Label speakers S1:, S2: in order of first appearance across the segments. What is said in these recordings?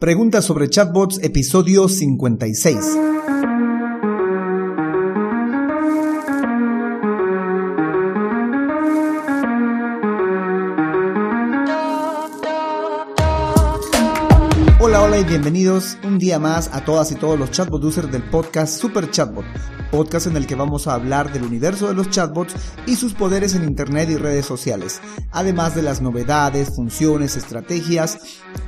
S1: Preguntas sobre chatbots, episodio 56. Bienvenidos un día más a todas y todos los chatbot users del podcast Super Chatbot, podcast en el que vamos a hablar del universo de los chatbots y sus poderes en Internet y redes sociales, además de las novedades, funciones, estrategias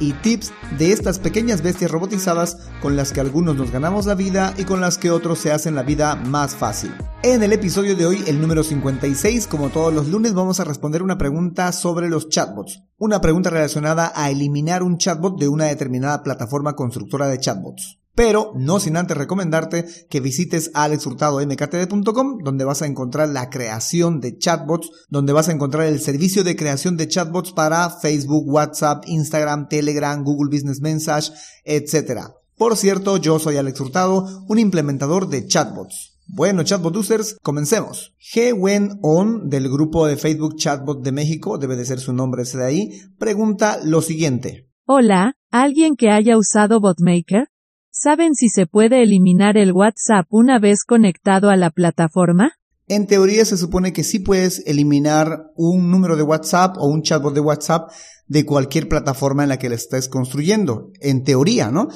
S1: y tips de estas pequeñas bestias robotizadas con las que algunos nos ganamos la vida y con las que otros se hacen la vida más fácil. En el episodio de hoy, el número 56, como todos los lunes, vamos a responder una pregunta sobre los chatbots. Una pregunta relacionada a eliminar un chatbot de una determinada plataforma constructora de chatbots pero no sin antes recomendarte que visites alexhurtadomktd.com donde vas a encontrar la creación de chatbots, donde vas a encontrar el servicio de creación de chatbots para Facebook, WhatsApp, Instagram, Telegram, Google Business Message, etc. Por cierto, yo soy Alex Hurtado, un implementador de chatbots. Bueno, chatbot users, comencemos. G. Wen On, del grupo de Facebook Chatbot de México, debe de ser su nombre ese de ahí, pregunta lo siguiente.
S2: Hola, ¿alguien que haya usado BotMaker? ¿Saben si se puede eliminar el WhatsApp una vez conectado a la plataforma?
S1: En teoría se supone que sí puedes eliminar un número de WhatsApp o un chatbot de WhatsApp de cualquier plataforma en la que le estés construyendo. En teoría, ¿no?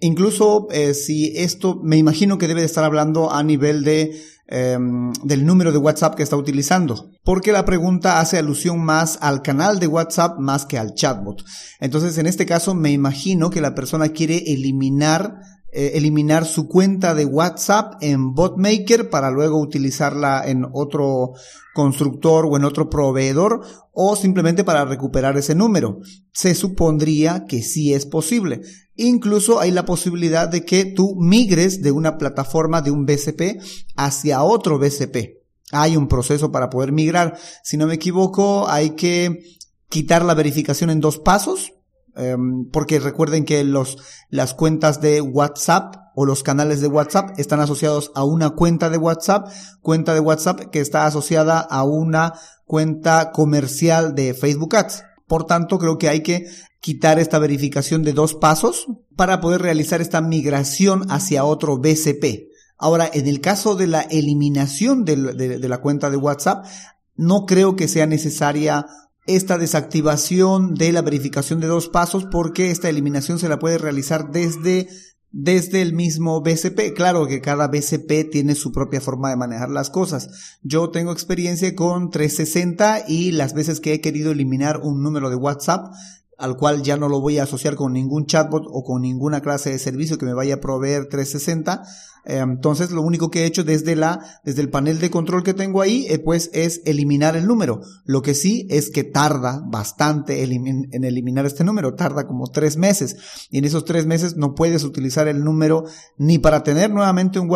S1: Incluso eh, si esto, me imagino que debe de estar hablando a nivel de em, del número de WhatsApp que está utilizando, porque la pregunta hace alusión más al canal de WhatsApp más que al chatbot. Entonces, en este caso, me imagino que la persona quiere eliminar eh, eliminar su cuenta de WhatsApp en BotMaker para luego utilizarla en otro constructor o en otro proveedor o simplemente para recuperar ese número. Se supondría que sí es posible. Incluso hay la posibilidad de que tú migres de una plataforma de un BCP hacia otro BCP. Hay un proceso para poder migrar. Si no me equivoco, hay que quitar la verificación en dos pasos Em, porque recuerden que los, las cuentas de WhatsApp o los canales de WhatsApp están asociados a una cuenta de WhatsApp, cuenta de WhatsApp que está asociada a una cuenta comercial de Facebook Ads. Por tanto, creo que hay que quitar esta verificación de dos pasos para poder realizar esta migración hacia otro BCP. Ahora, en el caso de la eliminación de, la cuenta de WhatsApp, no creo que sea necesaria esta desactivación de la verificación de dos pasos porque esta eliminación se la puede realizar desde desde el mismo BCP. Claro que cada BCP tiene su propia forma de manejar las cosas. Yo tengo experiencia con 360 y las veces que he querido eliminar un número de WhatsApp, al cual ya no lo voy a asociar con ningún chatbot o con ninguna clase de servicio que me vaya a proveer 360. Eh, entonces, lo único que he hecho desde la, desde el panel de control que tengo ahí, eh, pues es eliminar el número. Lo que sí es que tarda bastante en eliminar este número, tarda como tres meses. Y en esos tres meses no puedes utilizar el número ni para tener nuevamente un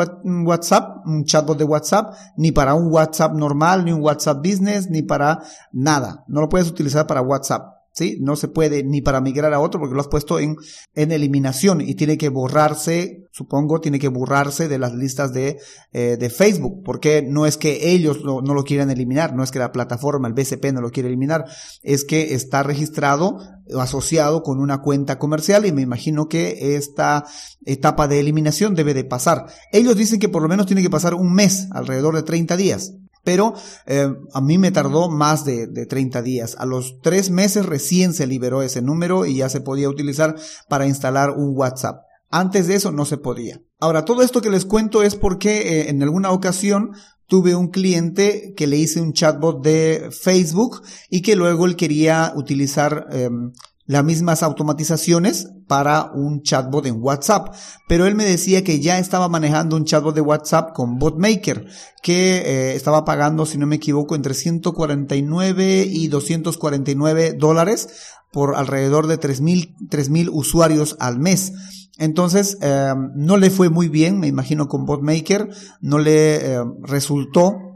S1: WhatsApp, un chatbot de WhatsApp, ni para un WhatsApp normal, ni un WhatsApp business, ni para nada. No lo puedes utilizar para WhatsApp. No se puede ni para migrar a otro porque lo has puesto en, en eliminación y tiene que borrarse, supongo, tiene que borrarse de las listas de, eh, de Facebook, porque no es que ellos no lo quieran eliminar, no es que la plataforma, el BCP no lo quiere eliminar, es que está registrado asociado con una cuenta comercial y me imagino que esta etapa de eliminación debe de pasar. Ellos dicen que por lo menos tiene que pasar un mes, alrededor de 30 días. Pero eh, a mí me tardó más de, de 30 días. A los tres meses recién se liberó ese número y ya se podía utilizar para instalar un WhatsApp. Antes de eso no se podía. Ahora, todo esto que les cuento es porque eh, en alguna ocasión tuve un cliente que le hice un chatbot de Facebook y que luego él quería utilizar em, las mismas automatizaciones para un chatbot en WhatsApp. Pero él me decía que ya estaba manejando un chatbot de WhatsApp con BotMaker, que eh, estaba pagando, si no me equivoco, entre 149 y 249 dólares por alrededor de 3.000 mil usuarios al mes. Entonces, eh, no le fue muy bien, me imagino, con BotMaker, no le eh, resultó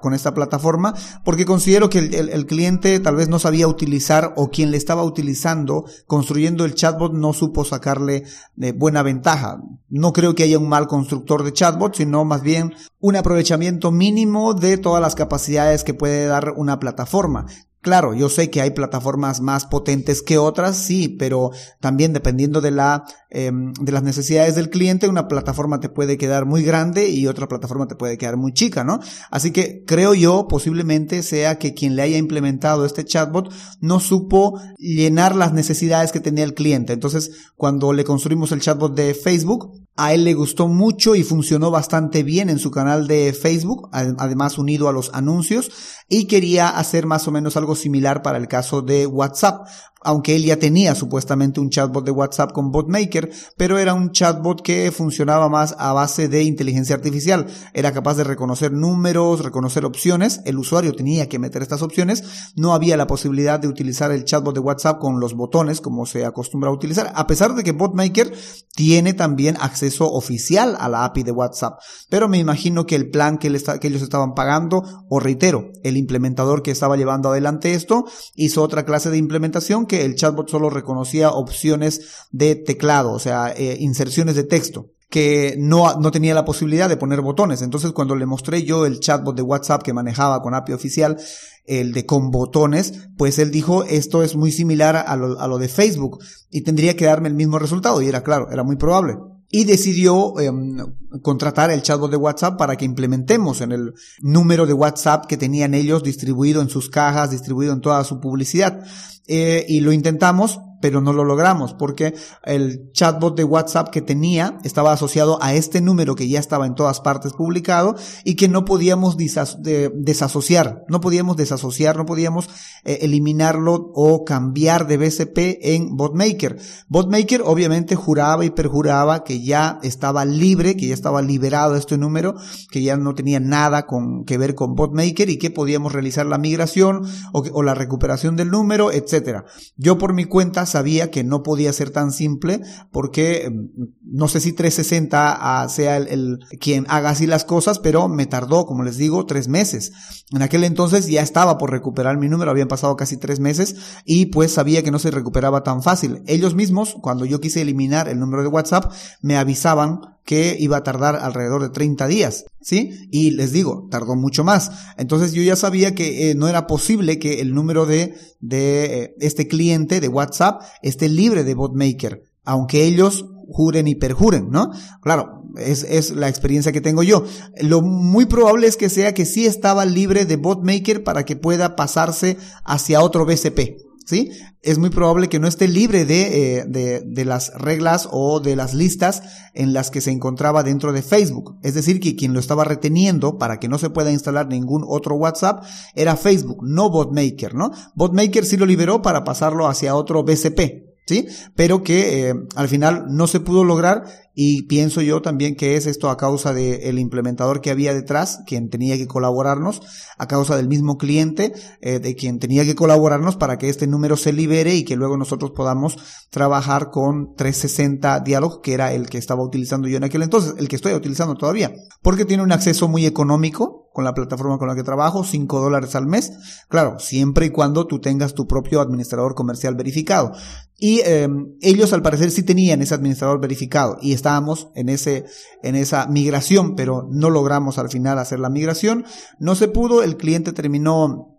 S1: con esta plataforma, porque considero que el, cliente tal vez no sabía utilizar o quien le estaba utilizando, construyendo el chatbot, no supo sacarle eh, buena ventaja. No creo que haya un mal constructor de chatbot, sino más bien un aprovechamiento mínimo de todas las capacidades que puede dar una plataforma. Claro, yo sé que hay plataformas más potentes que otras, sí, pero también dependiendo de la em, de las necesidades del cliente, una plataforma te puede quedar muy grande y otra plataforma te puede quedar muy chica, ¿no? Así que creo yo posiblemente sea que quien le haya implementado este chatbot no supo llenar las necesidades que tenía el cliente. Entonces, cuando le construimos el chatbot de Facebook, a él le gustó mucho y funcionó bastante bien en su canal de Facebook, además unido a los anuncios, y quería hacer más o menos algo similar para el caso de WhatsApp aunque él ya tenía supuestamente un chatbot de WhatsApp con BotMaker, pero era un chatbot que funcionaba más a base de inteligencia artificial. Era capaz de reconocer números, reconocer opciones, el usuario tenía que meter estas opciones, no había la posibilidad de utilizar el chatbot de WhatsApp con los botones como se acostumbra a utilizar, a pesar de que BotMaker tiene también acceso oficial a la API de WhatsApp. Pero me imagino que el plan que, que ellos estaban pagando, o reitero, el implementador que estaba llevando adelante esto, hizo otra clase de implementación que el chatbot solo reconocía opciones de teclado, o sea, eh, inserciones de texto que no, no tenía la posibilidad de poner botones. Entonces, cuando le mostré yo el chatbot de WhatsApp que manejaba con API oficial, el de con botones, pues él dijo, esto es muy similar a lo, a lo de Facebook y tendría que darme el mismo resultado. Y era claro, era muy probable y decidió em, contratar el chatbot de WhatsApp para que implementemos en el número de WhatsApp que tenían ellos distribuido en sus cajas, distribuido en toda su publicidad. Eh, y lo intentamos, pero no lo logramos porque el chatbot de WhatsApp que tenía estaba asociado a este número que ya estaba en todas partes publicado y que no podíamos desasociar, no podíamos desasociar, no podíamos eh, eliminarlo o cambiar de BCP en BotMaker. BotMaker obviamente juraba y perjuraba que ya estaba libre, que ya estaba liberado este número, que ya no tenía nada con, que ver con BotMaker y que podíamos realizar la migración o, o la recuperación del número, etcétera. Yo por mi cuenta sabía que no podía ser tan simple porque mm, no sé si 360 ah, sea el, quien haga así las cosas, pero me tardó, como les digo, tres meses. En aquel entonces ya estaba por recuperar mi número, habían pasado casi tres meses y pues sabía que no se recuperaba tan fácil. Ellos mismos, cuando yo quise eliminar el número de WhatsApp, me avisaban que iba a tardar alrededor de 30 días, ¿sí? Y les digo, tardó mucho más. Entonces yo ya sabía que eh, no era posible que el número de, de eh, este cliente de WhatsApp esté libre de botmaker, aunque ellos juren y perjuren, ¿no? Claro, es, es la experiencia que tengo yo. Lo muy probable es que sea que sí estaba libre de botmaker para que pueda pasarse hacia otro BCP. ¿Sí? Es muy probable que no esté libre de, eh, de, de, las reglas o de las listas en las que se encontraba dentro de Facebook. Es decir, que quien lo estaba reteniendo para que no se pueda instalar ningún otro WhatsApp era Facebook, no BotMaker, ¿no? BotMaker sí lo liberó para pasarlo hacia otro BCP. ¿sí? Pero que eh, al final no se pudo lograr y pienso yo también que es esto a causa del implementador que había detrás, quien tenía que colaborarnos, a causa del mismo cliente, eh, de quien tenía que colaborarnos para que este número se libere y que luego nosotros podamos trabajar con 360 Dialog, que era el que estaba utilizando yo en aquel entonces, el que estoy utilizando todavía, porque tiene un acceso muy económico, con la plataforma con la que trabajo, 5 dólares al mes. Claro, siempre y cuando tú tengas tu propio administrador comercial verificado. Y eh, ellos al parecer sí tenían ese administrador verificado y estábamos en ese en esa migración, pero no logramos al final hacer la migración. No se pudo, el cliente terminó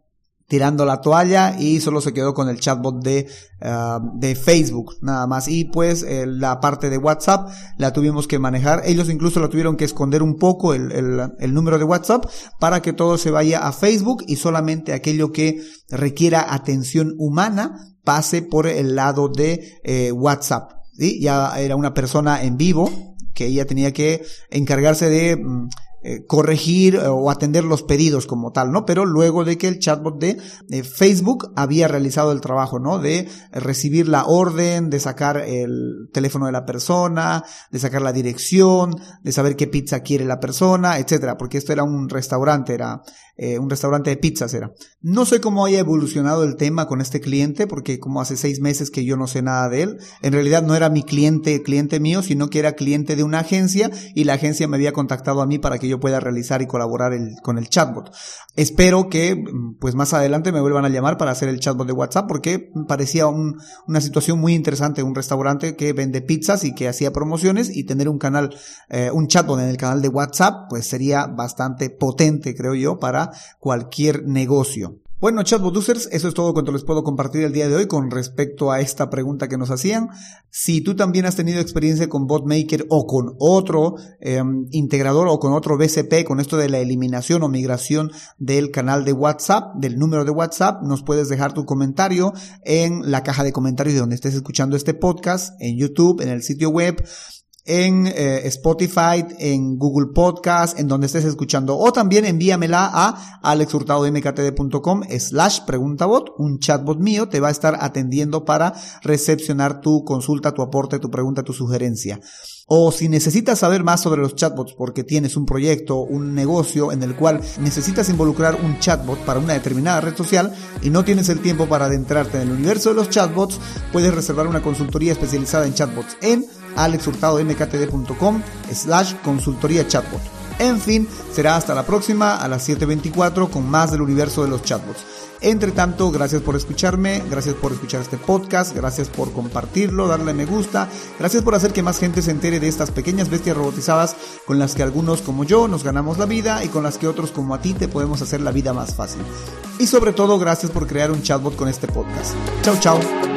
S1: tirando la toalla y solo se quedó con el chatbot de, ah, de Facebook nada más. Y pues la parte de WhatsApp la tuvimos que manejar. Ellos incluso la tuvieron que esconder un poco el, el, el, número de WhatsApp para que todo se vaya a Facebook y solamente aquello que requiera atención humana pase por el lado de eh, WhatsApp ya era una persona en vivo que ella tenía que encargarse de mm, eh, corregir eh, o atender los pedidos como tal, ¿no? Pero luego de que el chatbot de Facebook había realizado el trabajo, ¿no? De recibir la orden, de sacar el teléfono de la persona, de sacar la dirección, de saber qué pizza quiere la persona, etcétera, porque esto era un restaurante, era eh, un restaurante de pizzas era. No sé cómo haya evolucionado el tema con este cliente, porque como hace seis meses que yo no sé nada de él, en realidad no era mi cliente, cliente mío, sino que era cliente de una agencia y la agencia me había contactado a mí para que yo pueda realizar y colaborar con el chatbot. Espero que pues más adelante me vuelvan a llamar para hacer el chatbot de WhatsApp porque parecía un, una situación muy interesante, un restaurante que vende pizzas y que hacía promociones y tener un canal, eh, un chatbot en el canal de WhatsApp pues sería bastante potente creo yo para cualquier negocio. Bueno, chatbot users, eso es todo cuanto les puedo compartir el día de hoy con respecto a esta pregunta que nos hacían. Si tú también has tenido experiencia con BotMaker o con otro em, integrador o con otro BCP, con esto de la eliminación o migración del canal de WhatsApp, del número de WhatsApp, nos puedes dejar tu comentario en la caja de comentarios de donde estés escuchando este podcast, en YouTube, en el sitio web en eh, Spotify, en Google Podcast, en donde estés escuchando. O también envíamela a alexhurtadodmktd.com slash preguntabot. Un chatbot mío te va a estar atendiendo para recepcionar tu consulta, tu aporte, tu pregunta, tu sugerencia. O si necesitas saber más sobre los chatbots porque tienes un proyecto, un negocio en el cual necesitas involucrar un chatbot para una determinada red social y no tienes el tiempo para adentrarte en el universo de los chatbots, puedes reservar una consultoría especializada en chatbots en alexhurtadomktd.com slash consultoría chatbot. En fin, será hasta la próxima a las 7.24 con más del universo de los chatbots. Entre tanto, gracias por escucharme, gracias por escuchar este podcast, gracias por compartirlo, darle me gusta, gracias por hacer que más gente se entere de estas pequeñas bestias robotizadas con las que algunos como yo nos ganamos la vida y con las que otros como a ti te podemos hacer la vida más fácil. Y sobre todo, gracias por crear un chatbot con este podcast. Chao, chao.